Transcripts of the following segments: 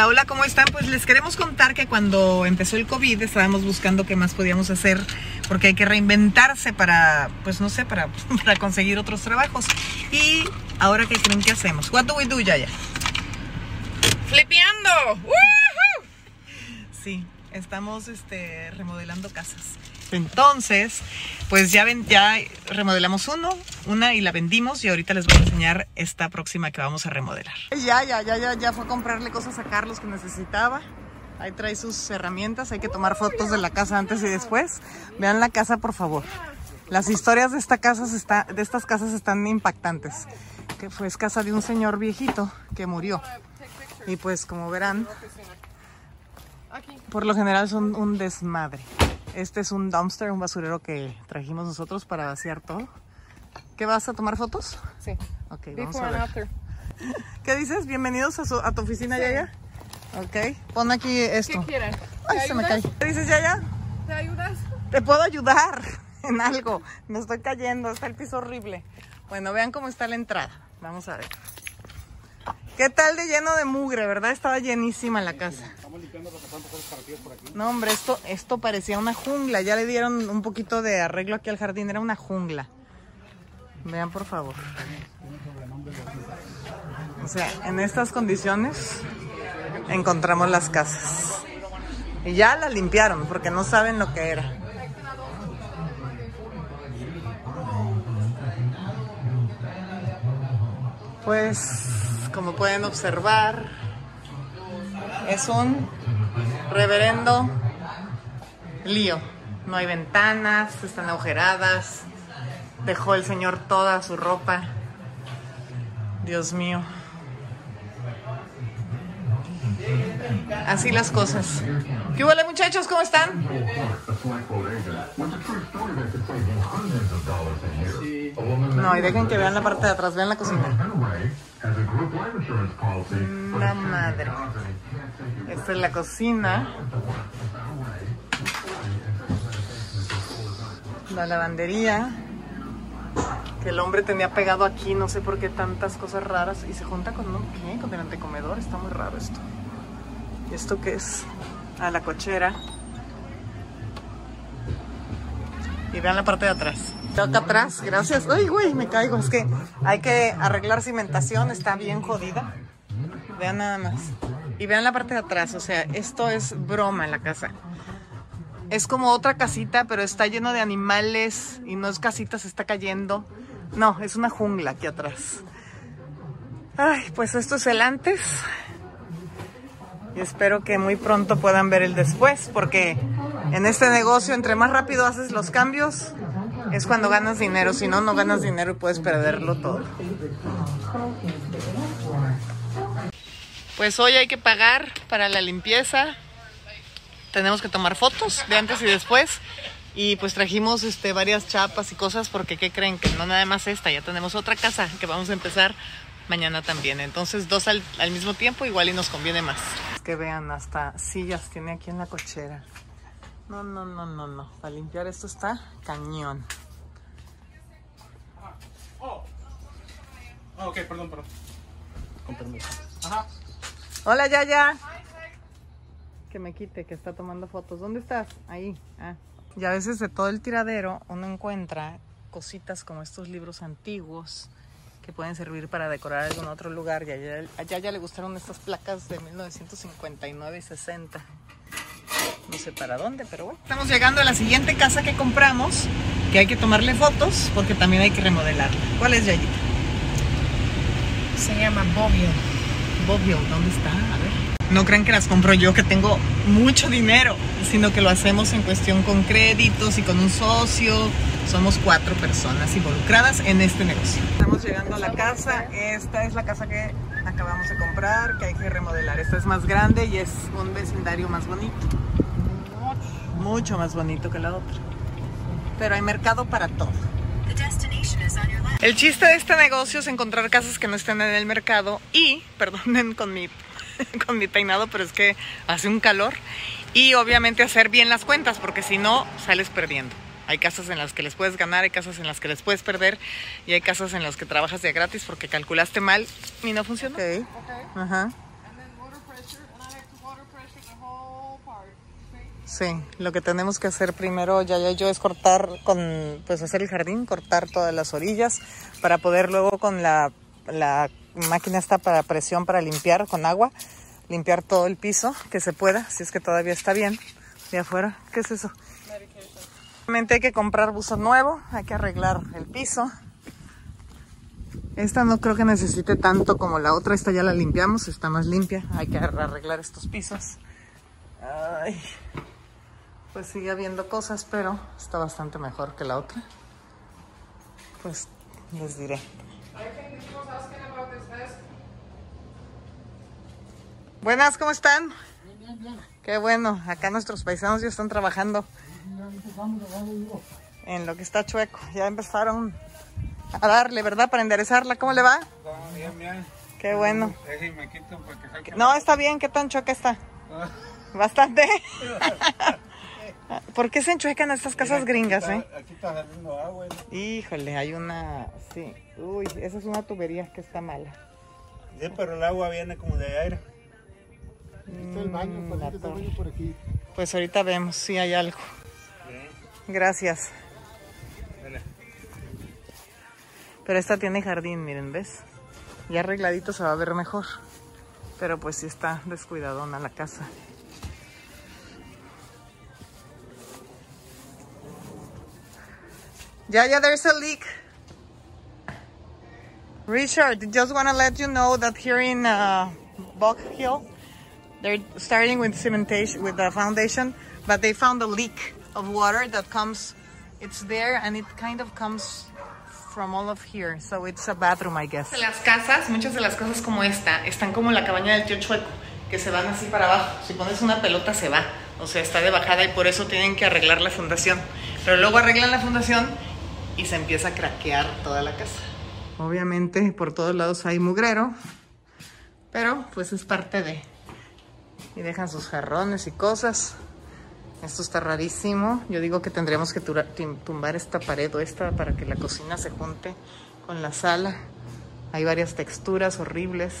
Hola, hola, ¿cómo están? Pues les queremos contar que cuando empezó el COVID estábamos buscando qué más podíamos hacer porque hay que reinventarse para, pues no sé, para, para conseguir otros trabajos. Y ahora, ¿qué creen que hacemos? What do we do, Yaya? ¡Flipeando! ¡Woohoo! Sí, estamos este, remodelando casas. Entonces, pues ya, ven, ya remodelamos uno, una y la vendimos y ahorita les voy a enseñar esta próxima que vamos a remodelar. Ya, ya, ya, ya, ya fue a comprarle cosas a Carlos que necesitaba. Ahí trae sus herramientas, hay que tomar fotos de la casa antes y después. Vean la casa, por favor. Las historias de, esta casa está, de estas casas están impactantes. Que fue casa de un señor viejito que murió. Y pues como verán, por lo general son un desmadre. Este es un dumpster, un basurero que trajimos nosotros para vaciar todo. ¿Qué vas a tomar fotos? Sí. Ok, vamos Before a ver. after. ¿Qué dices? Bienvenidos a, su- a tu oficina, Sí. Yaya. Ok, pon aquí ¿Qué esto. quieren? Ay, ¿Te se me cae. ¿Qué dices, Yaya? ¿Te ayudas? Te puedo ayudar en algo. Me estoy cayendo, está el piso horrible. Bueno, vean cómo está la entrada. Vamos a ver. ¿Qué tal de lleno de mugre, verdad? Estaba llenísima la casa. No, hombre, esto, esto parecía una jungla. Ya le dieron un poquito de arreglo aquí al jardín. Era una jungla. Vean, por favor. O sea, en estas condiciones encontramos las casas. Y ya la limpiaron porque no saben lo que era. Pues, como pueden observar, es un reverendo lío. No hay ventanas, están agujeradas. Dejó el señor toda su ropa. Dios mío. Así las cosas. ¿Qué huele muchachos? ¿Cómo están? No, y dejen que vean la parte de atrás, vean la cocina. La madre. Esta es la cocina. La lavandería. Que el hombre tenía pegado aquí, no sé por qué tantas cosas raras. Y se junta con ¿qué? Con el antecomedor. Está muy raro esto. ¿Y esto qué es? A la cochera. Y vean la parte de atrás. Acá atrás, gracias. Ay, güey, me caigo. Es que hay que arreglar cimentación, está bien jodida. Vean nada más. Y vean la parte de atrás, o sea, esto es broma en la casa. Es como otra casita, pero está lleno de animales y no es casita, se está cayendo. No, es una jungla aquí atrás. Ay, pues esto es el antes. Y espero que muy pronto puedan ver el después, porque en este negocio, entre más rápido haces los cambios, es cuando ganas dinero. Si no, no ganas dinero y puedes perderlo todo. Pues hoy hay que pagar para la limpieza. Tenemos que tomar fotos de antes y después. Y pues trajimos este, varias chapas y cosas porque ¿qué creen? Que no nada más esta, ya tenemos otra casa que vamos a empezar mañana también. Entonces dos al, al mismo tiempo igual y nos conviene más. Que vean, hasta sillas tiene aquí en la cochera. No, no, no, no, no. Para limpiar esto está cañón. Oh, ok, perdón, perdón. Con permiso. Ajá. Hola, Yaya. Que me quite, que está tomando fotos. ¿Dónde estás? Ahí. Ah. Y a veces de todo el tiradero uno encuentra cositas como estos libros antiguos que pueden servir para decorar algún otro lugar. Y a Yaya, a Yaya le gustaron estas placas de 1959 y 60. No sé para dónde, pero bueno. Estamos llegando a la siguiente casa que compramos, que hay que tomarle fotos porque también hay que remodelarla. ¿Cuál es, Yayita? Se llama Bobbio. Bobbio, ¿dónde está? A ver. No crean que las compro yo, que tengo mucho dinero, sino que lo hacemos en cuestión con créditos y con un socio. Somos cuatro personas involucradas en este negocio. Estamos llegando a la casa. Esta es la casa que acabamos de comprar, que hay que remodelar. Esta es más grande y es un vecindario más bonito. Mucho más bonito que la otra. Pero hay mercado para todo. El chiste de este negocio es encontrar casas que no estén en el mercado y, perdonen con mi, con mi peinado, pero es que hace un calor, y obviamente hacer bien las cuentas, porque si no, sales perdiendo. Hay casas en las que les puedes ganar, hay casas en las que les puedes perder, y hay casas en las que trabajas de gratis porque calculaste mal y no funcionó. Ok. Ajá. And then motor pressure, and Sí, lo que tenemos que hacer primero, ya, ya yo, es cortar con, pues hacer el jardín, cortar todas las orillas para poder luego con la, la máquina esta para presión para limpiar con agua, limpiar todo el piso que se pueda, si es que todavía está bien de afuera. ¿Qué es eso? Obviamente hay que comprar buzo nuevo, hay que arreglar el piso. Esta no creo que necesite tanto como la otra, esta ya la limpiamos, está más limpia, hay que arreglar estos pisos. Ay, pues sigue habiendo cosas, pero está bastante mejor que la otra. Pues les diré. Buenas, ¿cómo están? Qué bueno, acá nuestros paisanos ya están trabajando en lo que está chueco. Ya empezaron a darle, ¿verdad? Para enderezarla. ¿Cómo le va? Bien, bien. Qué bueno. No, está bien. ¿Qué tan chueca está? Bastante. ¿Por qué se enchuecan estas casas gringas, eh? Aquí está saliendo agua. ¿no? Híjole, hay una... Sí. Uy, esa es una tubería que está mala. Sí, pero el agua viene como de aire. Está el baño, Mm, por la aquí, está el torre. baño por aquí. Pues ahorita vemos si hay algo. Gracias. Dale. Pero esta tiene jardín, miren, ¿ves? Ya arregladito se va a ver mejor. Pero pues sí está descuidadona la casa. Yeah, yeah, there's a leak. Richard, just want to let you know that here in uh, Buck Hill, they're starting with cementation, with the foundation, but they found a leak of water that comes, it's there and it kind of comes from all of here. So it's a bathroom, I guess. Las casas, muchas de las casas como esta, están como la cabaña del tío Chueco, que se van así para abajo. Si pones una pelota se va, o sea, está de bajada y por eso tienen que arreglar la fundación. Pero luego arreglan la fundación y se empieza a craquear toda la casa. Obviamente por todos lados hay mugrero, pero pues es parte de... Y dejan sus jarrones y cosas. Esto está rarísimo. Yo digo que tendríamos que tumbar esta pared o esta para que la cocina se junte con la sala. Hay varias texturas horribles.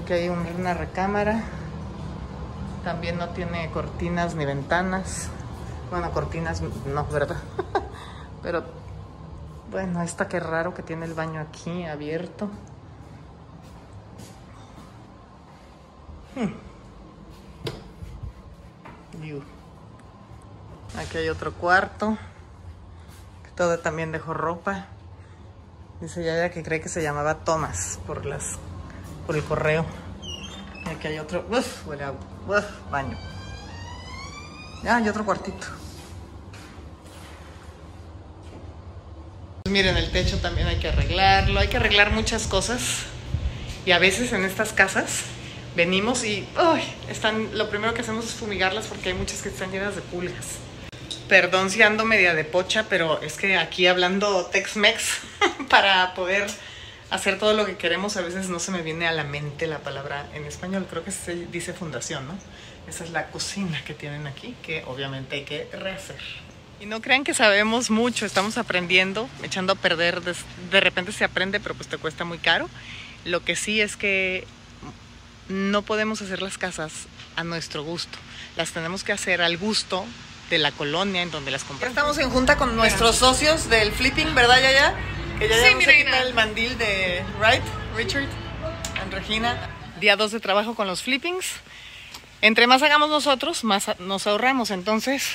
Aquí hay un- una recámara. También no tiene cortinas ni ventanas. Bueno, cortinas no, ¿verdad? Pero bueno, esta qué raro que tiene el baño aquí abierto. View. Aquí hay otro cuarto. que Todo también dejó ropa. Dice Yaya que cree que se llamaba Thomas por las por el correo. Y aquí hay otro. Uf, huele a. Uf, baño. Ya, hay otro cuartito. Miren, el techo también hay que arreglarlo. Hay que arreglar muchas cosas. Y a veces en estas casas venimos y están, lo primero que hacemos es fumigarlas porque hay muchas que están llenas de pulgas. Perdón si ando media de pocha, pero es que aquí hablando Tex-Mex para poder hacer todo lo que queremos, a veces no se me viene a la mente la palabra en español. Creo que se dice fundación, ¿no? Esa es la cocina que tienen aquí, que obviamente hay que rehacer. Y no crean que sabemos mucho, estamos aprendiendo, echando a perder. De, de repente se aprende, pero pues te cuesta muy caro. Lo que sí es que no podemos hacer las casas a nuestro gusto. Las tenemos que hacer al gusto de la colonia en donde las compramos. Estamos en junta con nuestros socios del flipping, ¿verdad, Yaya? Que ya Sí, ya mi se reina. quita el mandil de Wright, Richard, and Regina. Día 2 de trabajo con los flippings. Entre más hagamos nosotros, más nos ahorramos. Entonces,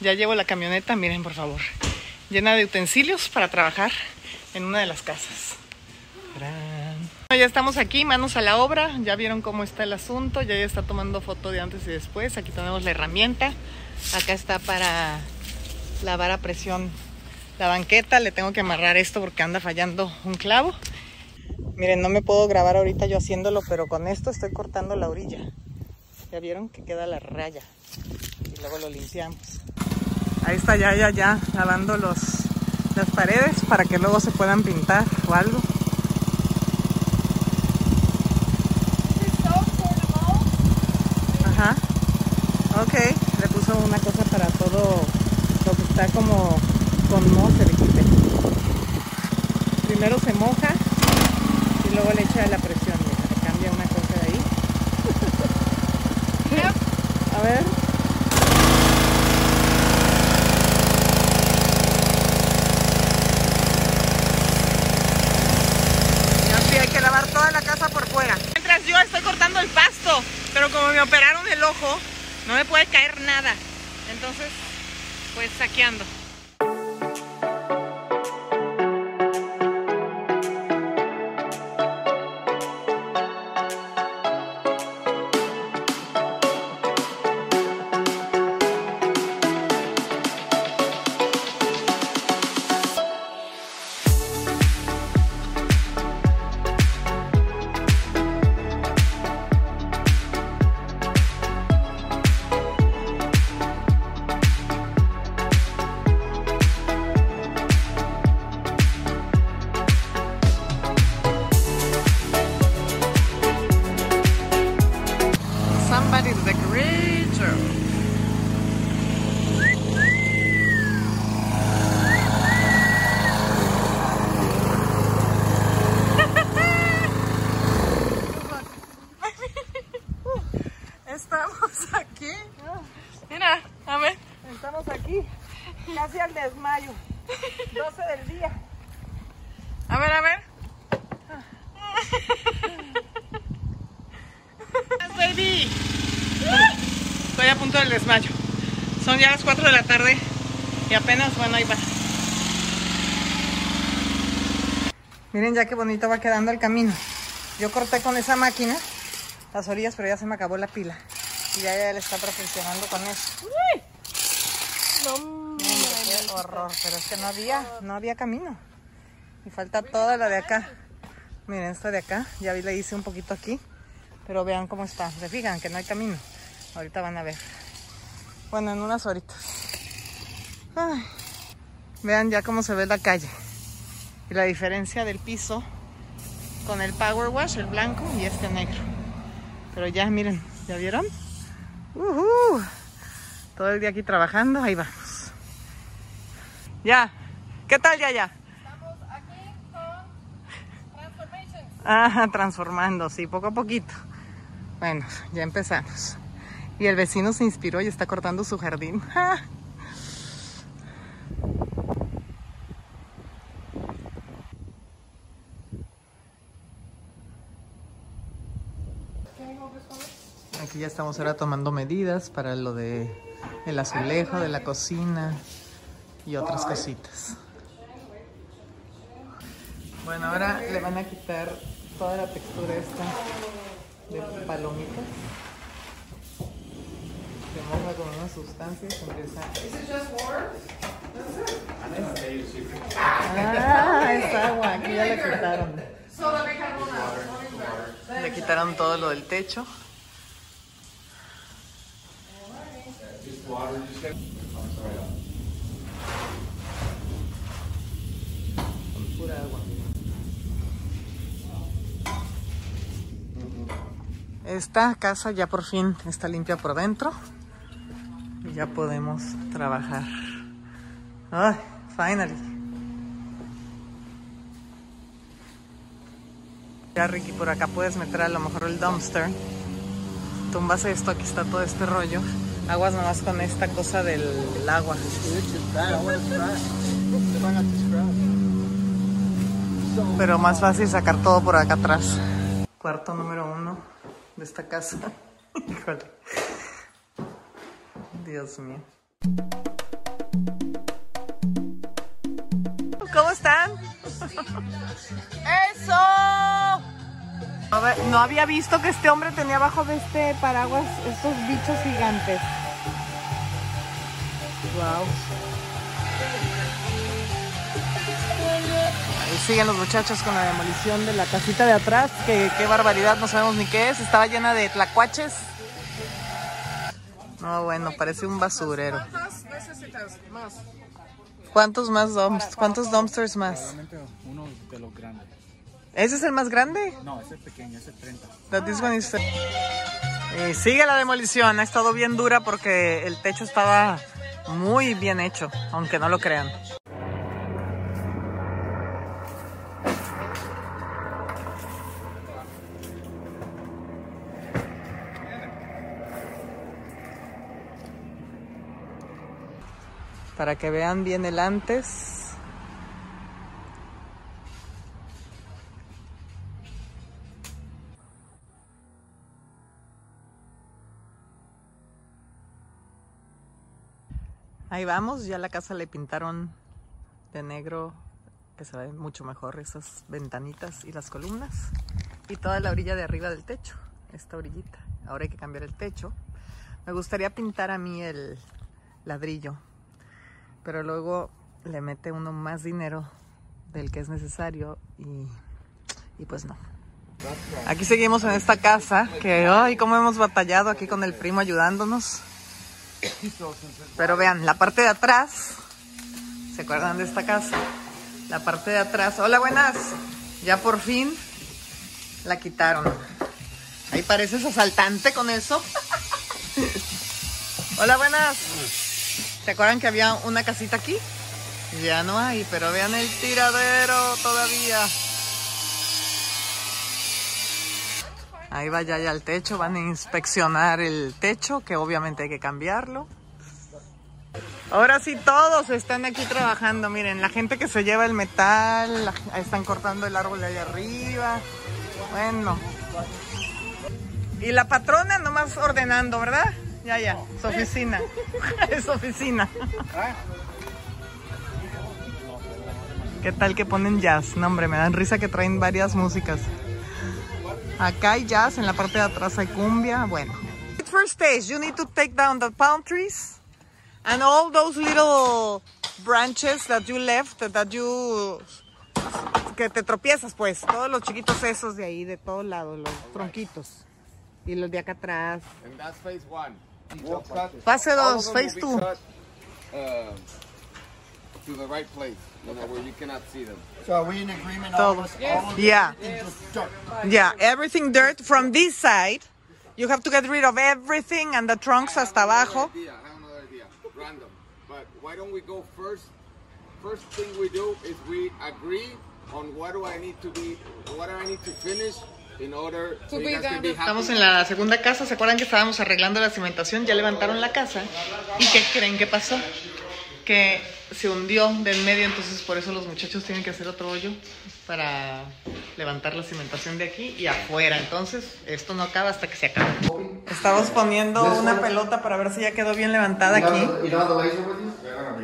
ya llevo la camioneta, miren por favor, llena de utensilios para trabajar en una de las casas. Tarán. Bueno, Ya estamos aquí, manos a la obra. Ya vieron cómo está el asunto. Ya ya está tomando foto de antes y después. Aquí tenemos la herramienta. Acá está para lavar a presión la banqueta. Le tengo que amarrar esto porque anda fallando un clavo. Miren, no me puedo grabar ahorita yo haciéndolo, pero con esto estoy cortando la orilla. Ya vieron que queda la raya. Y luego lo limpiamos. Ahí está ya, ya, ya, lavando los, las paredes para que luego se puedan pintar o algo. Ajá. Ok, le puso una cosa para todo lo que está como con moho se le quite. Primero se moja y luego le echa la presión, mira, le cambia una cosa de ahí. A ver. Así hay que lavar toda la casa por fuera. Mientras yo estoy cortando el pasto, pero como me operaron el ojo, no me puede caer nada. Entonces, pues saqueando. Baby. Estoy a punto del desmayo. Son ya las 4 de la tarde y apenas, bueno, ahí va. Miren ya qué bonito va quedando el camino. Yo corté con esa máquina las orillas, pero ya se me acabó la pila. Y ya ella le está perfeccionando con eso. No, Miren, qué horror, pero es que no había, no había camino. Y falta toda la de acá. Miren, esta de acá, ya vi, le hice un poquito aquí. Pero vean cómo está. Se fijan que no hay camino. Ahorita van a ver. Bueno, en unas horitas. Vean ya cómo se ve la calle. Y la diferencia del piso con el Power Wash, el blanco y este negro. Pero ya, miren, ¿ya vieron? Todo el día aquí trabajando, ahí vamos. Ya. ¿Qué tal ya ya? Estamos aquí con Transformation. Ah, transformando, sí, poco a poquito. Bueno, ya empezamos. Y el vecino se inspiró y está cortando su jardín. ¡Ja! Aquí ya estamos ahora tomando medidas para lo de el azulejo de la cocina y otras cositas. Bueno, ahora le van a quitar toda la textura esta de palomitas. Se moja con una sustancia y se empieza. Ah, es agua, aquí ya le quitaron. Le quitaron todo lo del techo. Pura agua. Esta casa ya por fin está limpia por dentro y ya podemos trabajar. Ay, finally. Ya Ricky, por acá puedes meter a lo mejor el dumpster. Tumbas esto, aquí está todo este rollo. Aguas nomás con esta cosa del, del agua. Pero más fácil sacar todo por acá atrás. Cuarto número uno de esta casa. Híjole. Dios mío. ¿Cómo están? ¡Eso! No había visto que este hombre tenía abajo de este paraguas estos bichos gigantes. Wow. Siguen los muchachos con la demolición de la casita de atrás, que qué barbaridad, no sabemos ni qué es, estaba llena de tlacuaches. No, bueno, parece un basurero. ¿Cuántas necesitas más? ¿Cuántos más dumpsters? ¿Cuántos dumpsters más? Uno de los grandes. ¿Ese es el más grande? No, ese es pequeño, ese es 30. That this one is- Eh, sigue la demolición, ha estado bien dura porque el techo estaba muy bien hecho, aunque no lo crean. Para que vean bien el antes. Ahí vamos, ya la casa le pintaron de negro, que se ven mucho mejor esas ventanitas y las columnas. Y toda la orilla de arriba del techo, esta orillita. Ahora hay que cambiar el techo. Me gustaría pintar a mí el ladrillo, pero luego le mete uno más dinero del que es necesario y, y pues no. Aquí seguimos en esta casa, que ay, cómo hemos batallado aquí con el primo ayudándonos. Pero vean, la parte de atrás, ¿se acuerdan de esta casa? La parte de atrás, hola buenas, ya por fin la quitaron. Ahí pareces asaltante con eso. hola buenas. ¿Se acuerdan que había una casita aquí? Ya no hay, pero vean el tiradero todavía. Ahí va ya, al techo, van a inspeccionar el techo, que obviamente hay que cambiarlo. Ahora sí todos están aquí trabajando, miren, la gente que se lleva el metal, están cortando el árbol de allá arriba. Bueno. Y la patrona nomás ordenando, ¿verdad? Ya, ya, su oficina. es oficina. ¿Qué tal que ponen jazz? No, hombre, me dan risa que traen varias músicas. Acá hay jazz, en la parte de atrás hay cumbia. Bueno. First stage, you need to take down the palm trees and all those little branches that you left, that you que te tropiezas, pues. Todos los chiquitos esos de ahí, de todos lados, los tronquitos. Y los de acá atrás. And that's phase one. We'll cut all dos, of them phase will be two. cut, uh, to the right place, you know, where you cannot see them. So are we in agreement? Todos. All of, all Yeah. it is. Yeah, everything dirt from this side. You have to get rid of everything and the trunks hasta abajo. Idea, I have another idea. Random. But why don't we go first? First thing we do is we agree on what do I need to be, what do I need to finish in order so you be guys can done. be happy. Estamos en la segunda casa, ¿se acuerdan que estábamos arreglando la cimentación? Ya levantaron la casa. ¿Y qué creen que pasó? Que se hundió del medio, entonces por eso los muchachos tienen que hacer otro hoyo para levantar la cimentación de aquí y afuera. Entonces, esto no acaba hasta que se acabe. Estamos poniendo una pelota para ver si ya quedó bien levantada aquí.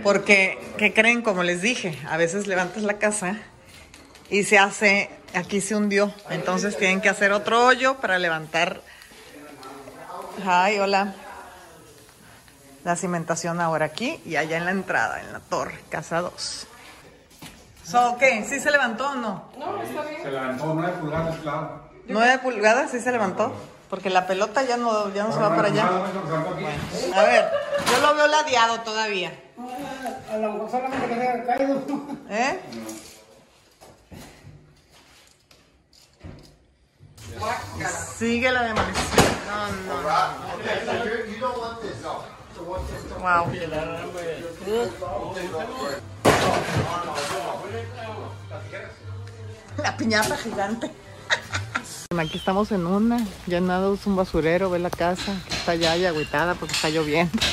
Porque, ¿qué creen? Como les dije, a veces levantas la casa y se hace, aquí se hundió. Entonces tienen que hacer otro hoyo para levantar. Ay, hola. La cimentación ahora aquí y allá en la entrada, en la torre, casa 2. So, ¿Qué? ¿Sí se levantó o no? Se levantó nueve pulgadas, claro. ¿Nueve pulgadas? ¿Sí se levantó? Porque la pelota ya no, ya no se va para allá. A ver, yo lo veo ladeado todavía. A lo mejor solamente que se haya caído. ¿Eh? Sigue la demolición. No, no, no. Wow. La piñata gigante. Aquí estamos en una, llenados un basurero, ve la casa, está ya ya agüitada porque está lloviendo.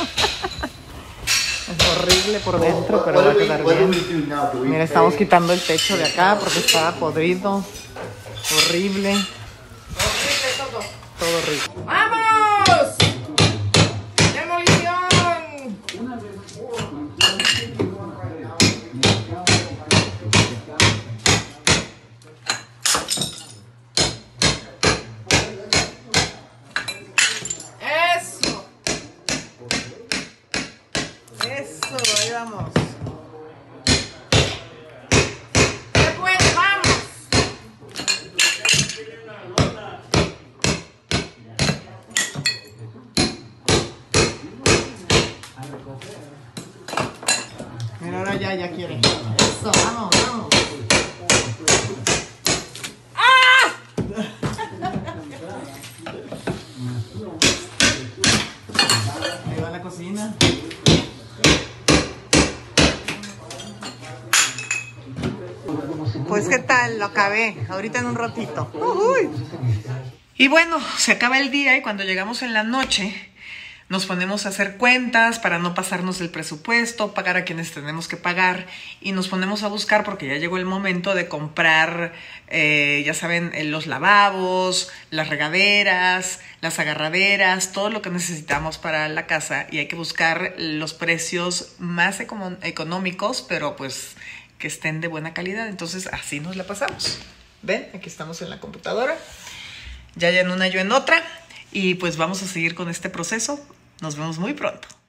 Es horrible por dentro, pero va a quedar bien. Mira, estamos quitando el techo de acá porque está podrido, horrible. Todo horrible. ¡Vamos! ¡Demolición! ¡Eso! Eso, ahí vamos. ¡Ya pues, vamos! Mira, ahora ya, ya quiere. Eso, vamos, vamos. Ahí va la cocina. Pues qué tal, lo acabé, ahorita en un ratito. Y bueno, se acaba el día y cuando llegamos en la noche Nos ponemos a hacer cuentas para no pasarnos del presupuesto, pagar a quienes tenemos que pagar y nos ponemos a buscar porque ya llegó el momento de comprar, eh, ya saben, eh, los lavabos, las regaderas, las agarraderas, todo lo que necesitamos para la casa y hay que buscar los precios más económicos, pero pues que estén de buena calidad. Entonces así nos la pasamos. ¿Ven? Aquí estamos en la computadora. Ya en una, yo en otra. Y pues vamos a seguir con este proceso. Nos vemos muy pronto.